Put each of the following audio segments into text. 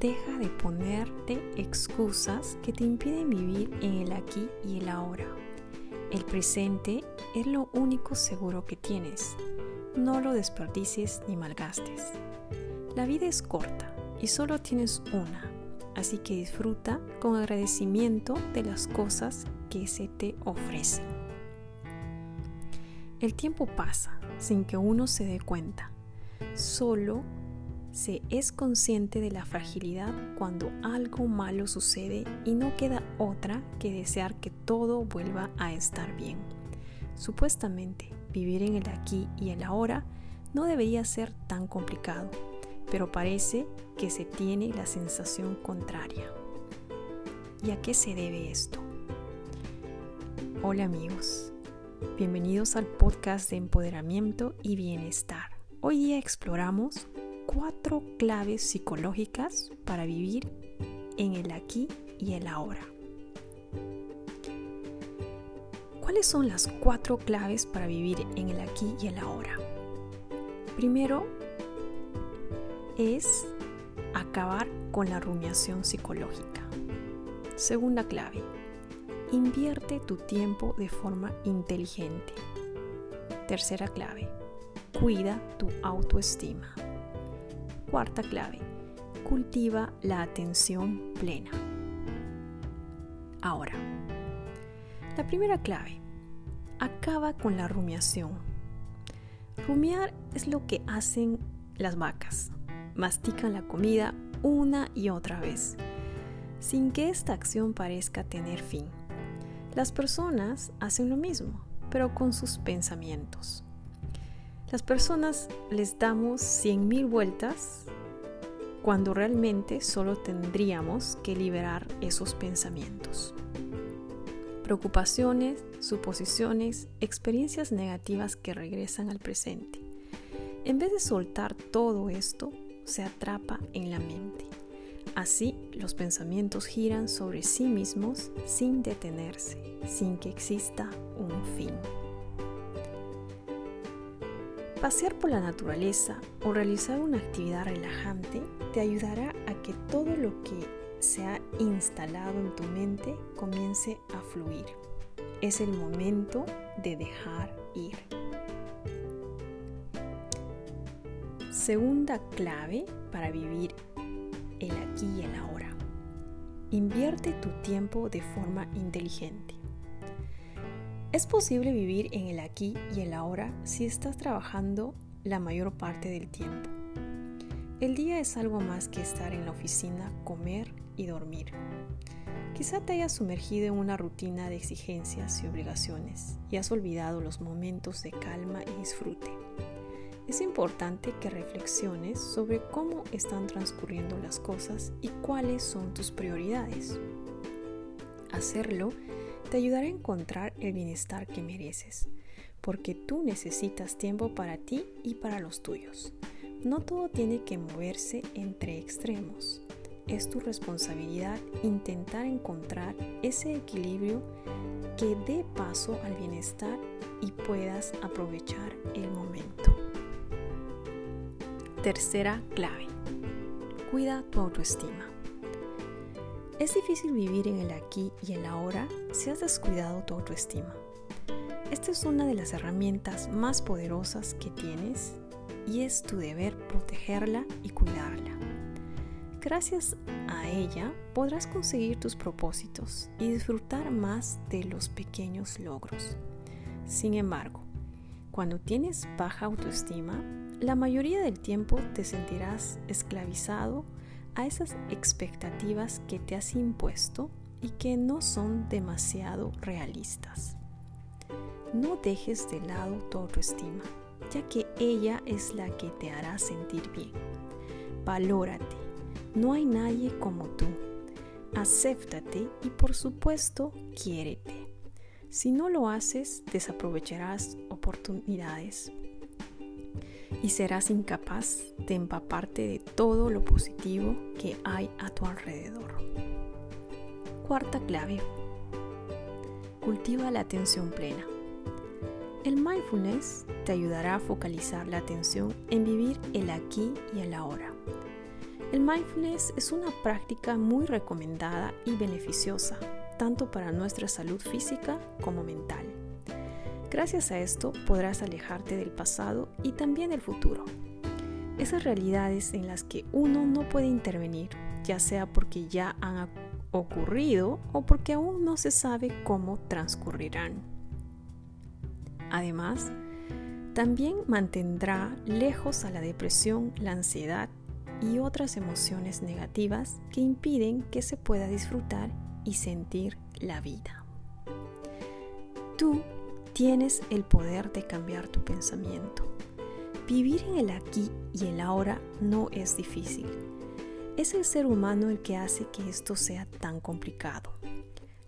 Deja de ponerte excusas que te impiden vivir en el aquí y el ahora. El presente es lo único seguro que tienes. No lo desperdicies ni malgastes. La vida es corta y solo tienes una, así que disfruta con agradecimiento de las cosas que se te ofrecen. El tiempo pasa sin que uno se dé cuenta. Solo se es consciente de la fragilidad cuando algo malo sucede y no queda otra que desear que todo vuelva a estar bien. Supuestamente, vivir en el aquí y el ahora no debería ser tan complicado, pero parece que se tiene la sensación contraria. ¿Y a qué se debe esto? Hola amigos, bienvenidos al podcast de empoderamiento y bienestar. Hoy día exploramos cuatro claves psicológicas para vivir en el aquí y el ahora. ¿Cuáles son las cuatro claves para vivir en el aquí y el ahora? Primero es acabar con la rumiación psicológica. Segunda clave, invierte tu tiempo de forma inteligente. Tercera clave, cuida tu autoestima. Cuarta clave, cultiva la atención plena. Ahora, la primera clave, acaba con la rumiación. Rumiar es lo que hacen las vacas. Mastican la comida una y otra vez, sin que esta acción parezca tener fin. Las personas hacen lo mismo, pero con sus pensamientos. Las personas les damos 100.000 vueltas cuando realmente solo tendríamos que liberar esos pensamientos. Preocupaciones, suposiciones, experiencias negativas que regresan al presente. En vez de soltar todo esto, se atrapa en la mente. Así los pensamientos giran sobre sí mismos sin detenerse, sin que exista un fin. Pasear por la naturaleza o realizar una actividad relajante te ayudará a que todo lo que se ha instalado en tu mente comience a fluir. Es el momento de dejar ir. Segunda clave para vivir el aquí y el ahora. Invierte tu tiempo de forma inteligente. Es posible vivir en el aquí y el ahora si estás trabajando la mayor parte del tiempo. El día es algo más que estar en la oficina, comer y dormir. Quizá te hayas sumergido en una rutina de exigencias y obligaciones y has olvidado los momentos de calma y disfrute. Es importante que reflexiones sobre cómo están transcurriendo las cosas y cuáles son tus prioridades. Hacerlo te ayudará a encontrar el bienestar que mereces, porque tú necesitas tiempo para ti y para los tuyos. No todo tiene que moverse entre extremos. Es tu responsabilidad intentar encontrar ese equilibrio que dé paso al bienestar y puedas aprovechar el momento. Tercera clave. Cuida tu autoestima. Es difícil vivir en el aquí y el ahora si has descuidado tu autoestima. esta es una de las herramientas más poderosas que tienes y es tu deber protegerla y cuidarla. Gracias a ella podrás conseguir tus propósitos y disfrutar más de los pequeños logros. Sin embargo, cuando tienes baja autoestima, la mayoría del tiempo te sentirás esclavizado a esas expectativas que te has impuesto y que no son demasiado realistas. No dejes de lado tu autoestima, ya que ella es la que te hará sentir bien. Valórate, no hay nadie como tú. Acéptate y por supuesto quiérete. Si no lo haces, desaprovecharás oportunidades y serás incapaz de empaparte de todo lo positivo que hay a tu alrededor. Cuarta clave. Cultiva la atención plena. El mindfulness te ayudará a focalizar la atención en vivir el aquí y el ahora. El mindfulness es una práctica muy recomendada y beneficiosa, tanto para nuestra salud física como mental. Gracias a esto podrás alejarte del pasado y también del futuro. Esas realidades en las que uno no puede intervenir, ya sea porque ya han ocurrido o porque aún no se sabe cómo transcurrirán. Además, también mantendrá lejos a la depresión, la ansiedad y otras emociones negativas que impiden que se pueda disfrutar y sentir la vida. Tú Tienes el poder de cambiar tu pensamiento. Vivir en el aquí y el ahora no es difícil. Es el ser humano el que hace que esto sea tan complicado.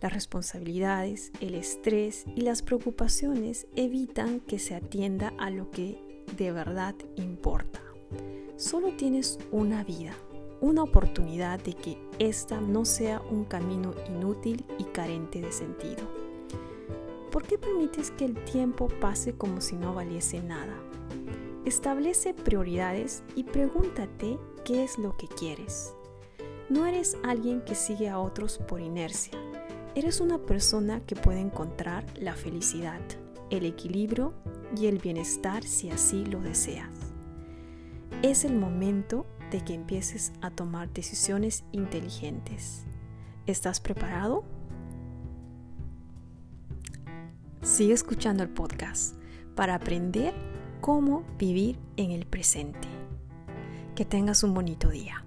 Las responsabilidades, el estrés y las preocupaciones evitan que se atienda a lo que de verdad importa. Solo tienes una vida, una oportunidad de que esta no sea un camino inútil y carente de sentido. ¿Por qué permites que el tiempo pase como si no valiese nada? Establece prioridades y pregúntate qué es lo que quieres. No eres alguien que sigue a otros por inercia. Eres una persona que puede encontrar la felicidad, el equilibrio y el bienestar si así lo deseas. Es el momento de que empieces a tomar decisiones inteligentes. ¿Estás preparado? Sigue escuchando el podcast para aprender cómo vivir en el presente. Que tengas un bonito día.